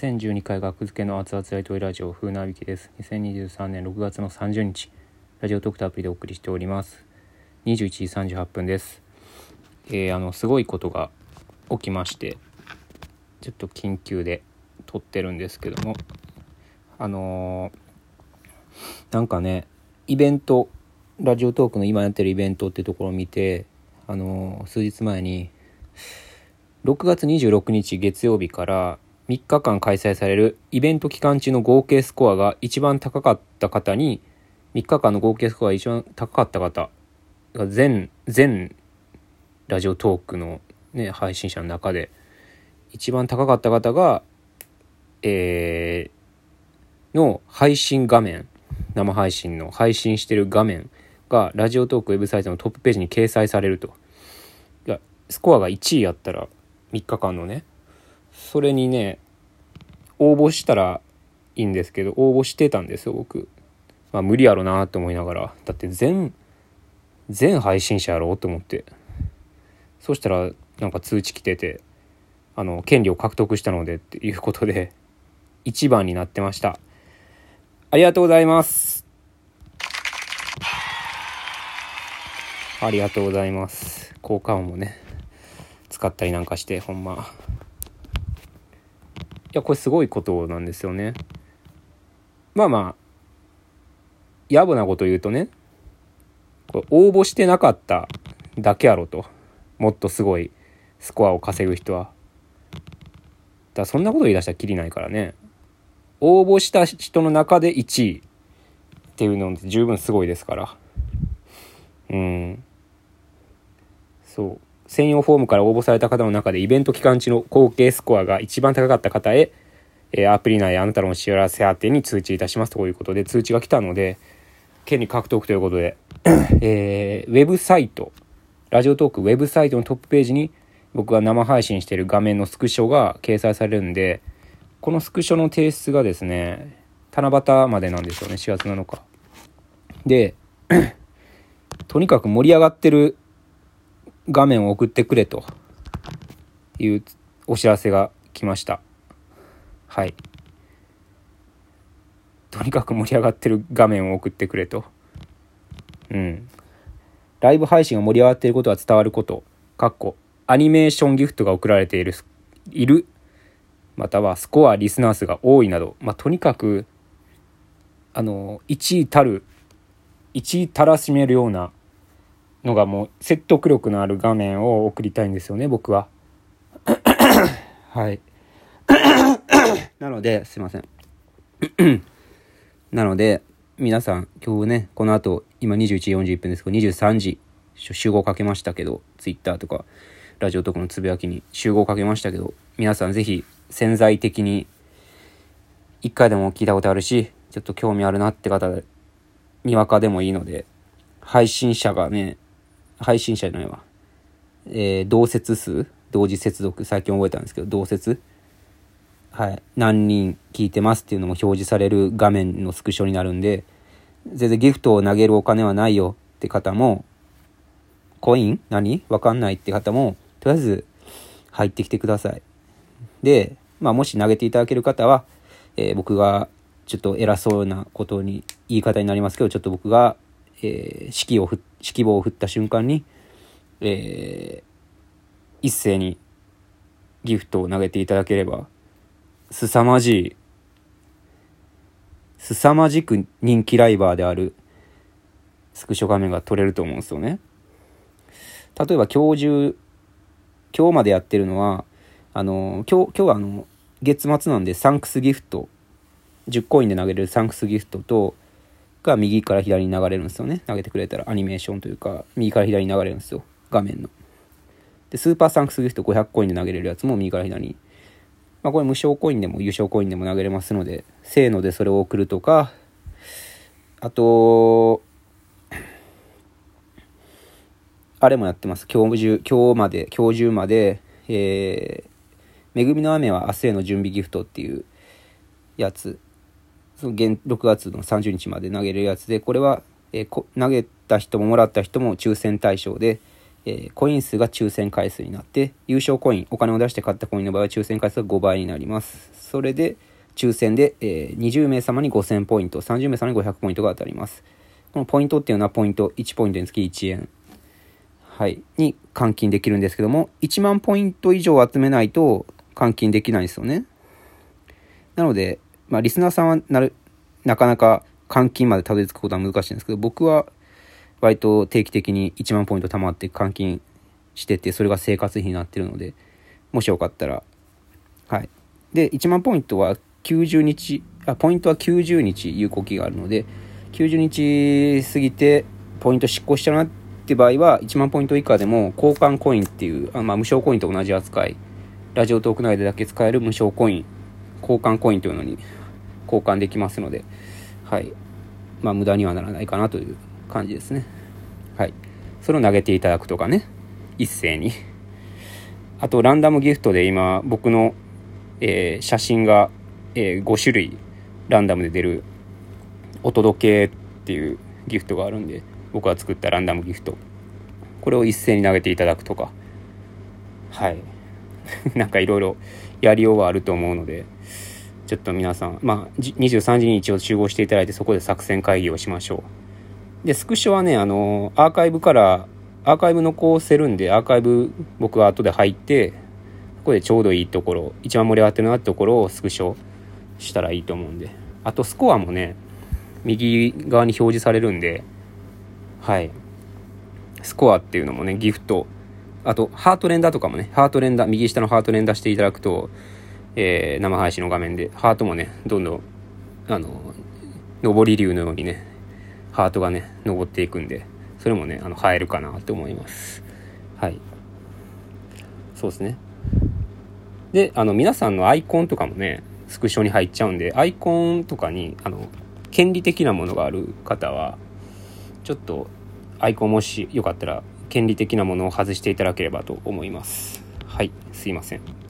1012回学付けの熱々ライトラジオ風なびきです。2023年6月の30日ラジオトークタアプリでお送りしております。21時38分です。えー、あのすごいことが起きましてちょっと緊急で撮ってるんですけどもあのー、なんかねイベントラジオトークの今やってるイベントってところを見てあのー、数日前に6月26日月曜日から3日間開催されるイベント期間中の合計スコアが一番高かった方に、3日間の合計スコアが一番高かった方が全、全ラジオトークのね、配信者の中で、一番高かった方が、えー、の配信画面、生配信の配信してる画面がラジオトークウェブサイトのトップページに掲載されると。スコアが1位やったら3日間のね、それにね応募したらいいんですけど応募してたんですよ僕。まあ無理やろなと思いながら。だって全全配信者やろうと思って。そしたらなんか通知来ててあの権利を獲得したのでっていうことで1番になってました。ありがとうございます。ありがとうございます。効果音もね使ったりなんかしてほんま。やこれすごいことなんですよね。まあまあ野暮なこと言うとねこれ応募してなかっただけやろと。もっとすごいスコアを稼ぐ人は。だそんなこと言い出したらきりないからね。応募した人の中で1位っていうのって十分すごいですから。うん。そう。専用フォームから応募された方の中でイベント期間中の合計スコアが一番高かった方へ、えー、アプリ内あなたの幸せ宛てに通知いたしますということで通知が来たので、権利獲得ということで、えー、ウェブサイト、ラジオトークウェブサイトのトップページに僕が生配信している画面のスクショが掲載されるんで、このスクショの提出がですね、七夕までなんですよね、4月7日。で、とにかく盛り上がってる画面を送ってくれというお知らせが来ました。はい。とにかく盛り上がってる画面を送ってくれと。うん。ライブ配信が盛り上がっていることは伝わること、かっこ、アニメーションギフトが送られている、いる、またはスコア、リスナー数が多いなど、まあ、とにかく、あの、1位たる、1位たらしめるようなのがもう説得力のある画面を送りたいんですよね僕は。はい。なのですいません。なので皆さん今日ねこの後今21時41分ですけど23時集合かけましたけど Twitter とかラジオとかのつぶやきに集合かけましたけど皆さん是非潜在的に一回でも聞いたことあるしちょっと興味あるなって方にわかでもいいので配信者がね配信者じゃないわ。えー、同説数？同時接続？最近覚えたんですけど同説？はい。何人聞いてますっていうのも表示される画面のスクショになるんで全然ギフトを投げるお金はないよ。って方もコイン？何？わかんないって方もとりあえず入ってきてください。でまあもし投げていただける方は、えー、僕がちょっと偉そうなことに言い方になりますけどちょっと僕がえー、指揮をふ指揮棒を振った瞬間に、えー、一斉にギフトを投げていただければ凄まじい凄まじく人気ライバーであるスクショ画面が撮れると思うんですよね。例えば今日中今日までやってるのはあの今日今日はあの月末なんでサンクスギフト10コインで投げれるサンクスギフトとが右から左に流れるんですよね。投げてくれたらアニメーションというか、右から左に流れるんですよ。画面の。で、スーパーサンクスギフト500コインで投げれるやつも右から左に。まあこれ無償コインでも優勝コインでも投げれますので、せーのでそれを送るとか、あと、あれもやってます。今日中、今日まで、今日中まで、えー、恵みの雨は明日への準備ギフトっていうやつその現6月の30日まで投げるやつでこれは、えー、投げた人ももらった人も抽選対象で、えー、コイン数が抽選回数になって優勝コインお金を出して買ったコインの場合は抽選回数が5倍になります。それで抽選で、えー、20名様に5000ポイント30名様に500ポイントが当たります。このポイントっていうのはポイント1ポイントにつき1円。はい。に換金できるんですけども1万ポイント以上集めないと換金できないですよね。なので、まあ、リスナーさんはなるなかなか換金までたどり着くことは難しいんですけど僕は割と定期的に1万ポイント貯まって換金してて、それが生活費になってるので、もしよかったら、はい。で、1万ポイントは90日、あ、ポイントは90日有効期があるので、90日過ぎてポイント失効しちゃうなって場合は、1万ポイント以下でも交換コインっていう、あまあ、無償コインと同じ扱い、ラジオトーク内でだけ使える無償コイン、交換コインというのに交換できますので、はい。まあ、無駄にはならないかなという感じですね。はい。それを投げていただくとかね。一斉に。あと、ランダムギフトで今、僕の、えー、写真が、えー、5種類ランダムで出る、お届けっていうギフトがあるんで、僕が作ったランダムギフト。これを一斉に投げていただくとか。はい。なんかいろいろやりようはあると思うので、ちょっと皆さん、まあ、23時に一応集合していただいて、そこで作戦会議をしましょう。で、スクショはね、あの、アーカイブから、アーカイブ残せるんで、アーカイブ僕は後で入って、ここでちょうどいいところ、一番盛り上がってるなってところをスクショしたらいいと思うんで。あと、スコアもね、右側に表示されるんで、はい。スコアっていうのもね、ギフト、あと、ハート連打とかもね、ハート連打、右下のハート連打していただくと、えー、生配信の画面で、ハートもね、どんどん、あの、上り竜のようにね、ハートがね、登っていくんで、それもね、あの、映えるかなって思います。はい。そうですね。で、あの、皆さんのアイコンとかもね、スクショに入っちゃうんで、アイコンとかに、あの、権利的なものがある方は、ちょっと、アイコンもしよかったら、権利的なものを外していただければと思います。はい、すいません。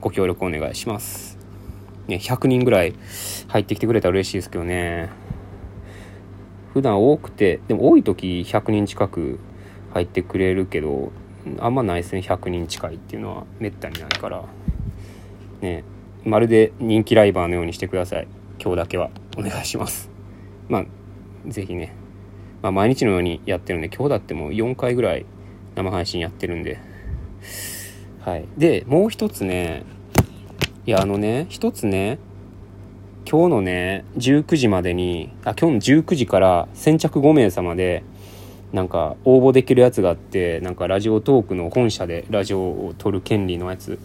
ご協力お願いします。ね、100人ぐらい入ってきてくれたら嬉しいですけどね。普段多くてでも多い時100人近く入ってくれるけどあんまないですね。100人近いっていうのはめったにないから。ねまるで人気ライバーのようにしてください。今日だけは。お願いします。まあ是非ね、まあ、毎日のようにやってるんで今日だってもう4回ぐらい生配信やってるんで。はい。でもう一つねいやあのね一つね今日のね、19時までに、あ、今日の19時から先着5名様で、なんか応募できるやつがあって、なんかラジオトークの本社でラジオを撮る権利のやつ、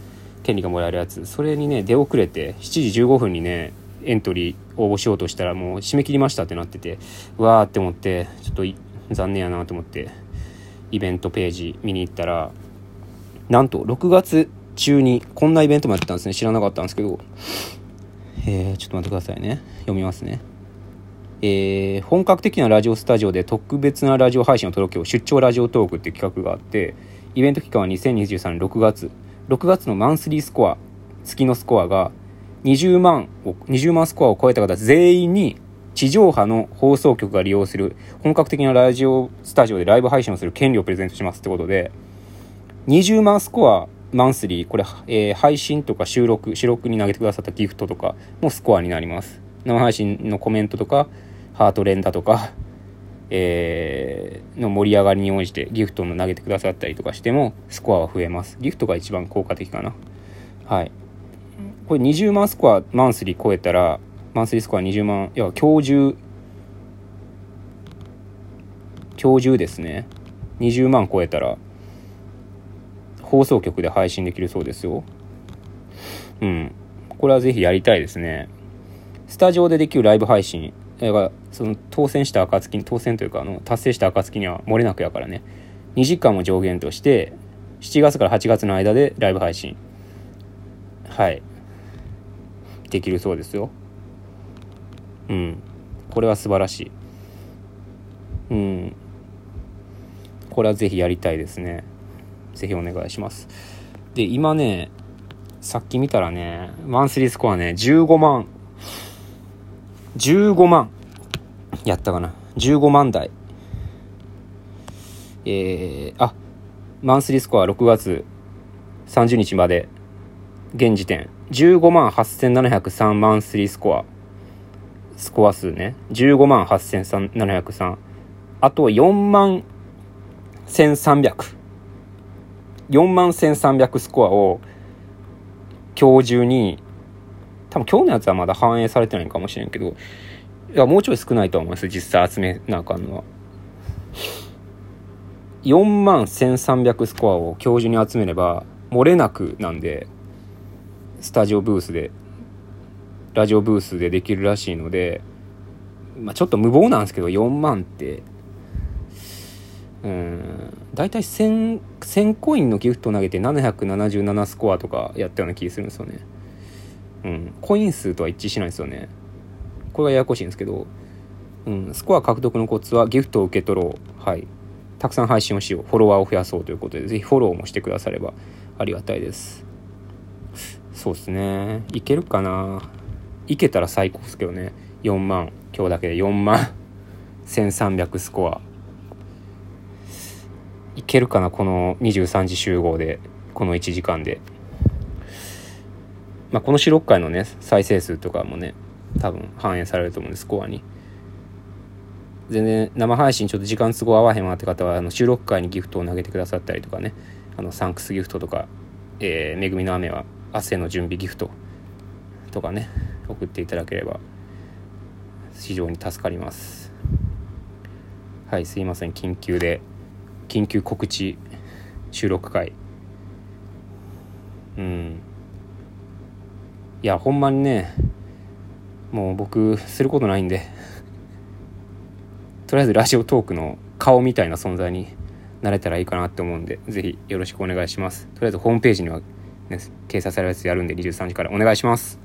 権利がもらえるやつ、それにね、出遅れて、7時15分にね、エントリー応募しようとしたらもう締め切りましたってなってて、うわーって思って、ちょっと残念やなと思って、イベントページ見に行ったら、なんと6月中にこんなイベントもやってたんですね。知らなかったんですけど、えー、ちょっと待ってくださいね。読みますね。えー、本格的なラジオスタジオで特別なラジオ配信を届けよう出張ラジオトークっていう企画があってイベント期間は2023年6月6月のマンスリースコア月のスコアが20万を20万スコアを超えた方全員に地上波の放送局が利用する本格的なラジオスタジオでライブ配信をする権利をプレゼントしますってことで20万スコアマンスリー、これ、えー、配信とか収録、収録に投げてくださったギフトとかもスコアになります。生配信のコメントとか、ハート連打とか、えー、の盛り上がりに応じてギフトの投げてくださったりとかしても、スコアは増えます。ギフトが一番効果的かな。はい。これ20万スコア、マンスリー超えたら、マンスリースコア20万、いや、今日中、今日中ですね。20万超えたら、放送局で配信できるそうですよ。うん。これはぜひやりたいですね。スタジオでできるライブ配信。がその当選した暁に、当選というか、あの、達成した暁には漏れなくやからね。2時間を上限として、7月から8月の間でライブ配信。はい。できるそうですよ。うん。これは素晴らしい。うん。これはぜひやりたいですね。ぜひお願いします。で、今ね、さっき見たらね、マンスリースコアね、15万、15万、やったかな。15万台。えー、あ、マンスリースコア6月30日まで。現時点。15万8703マンスリースコア。スコア数ね。15万8703あと4万1300 4万1300スコアを今日中に多分今日のやつはまだ反映されてないかもしれんけどいやもうちょい少ないと思います実際集めなあかんのは。4万1300スコアを今日中に集めれば漏れなくなんでスタジオブースでラジオブースでできるらしいので、まあ、ちょっと無謀なんですけど4万ってうん。大体 1000, 1000コインのギフト投げて777スコアとかやったような気するんですよね。うん。コイン数とは一致しないですよね。これがややこしいんですけど、うん、スコア獲得のコツはギフトを受け取ろう。はい。たくさん配信をしよう。フォロワーを増やそうということでぜひフォローもしてくださればありがたいです。そうですね。いけるかな？いけたら最高ですけどね。4万。今日だけで4万。1300スコア。いけるかなこの23時集合でこの1時間で。まあこの四六回のね再生数とかもね多分反映されると思うんですスコアに。全然生配信ちょっと時間都合合わへんわって方はあの収録会にギフトを投げてくださったりとかねあのサンクスギフトとか、えー、恵みの雨は汗の準備ギフトとかね送っていただければ非常に助かります。はいすいません緊急で。緊急告知収録会。うん。いやほんまにねもう僕することないんでとりあえずラジオトークの顔みたいな存在になれたらいいかなって思うんで是非よろしくお願いします。とりあえずホームページには、ね、掲載されるやつやるんで23時からお願いします。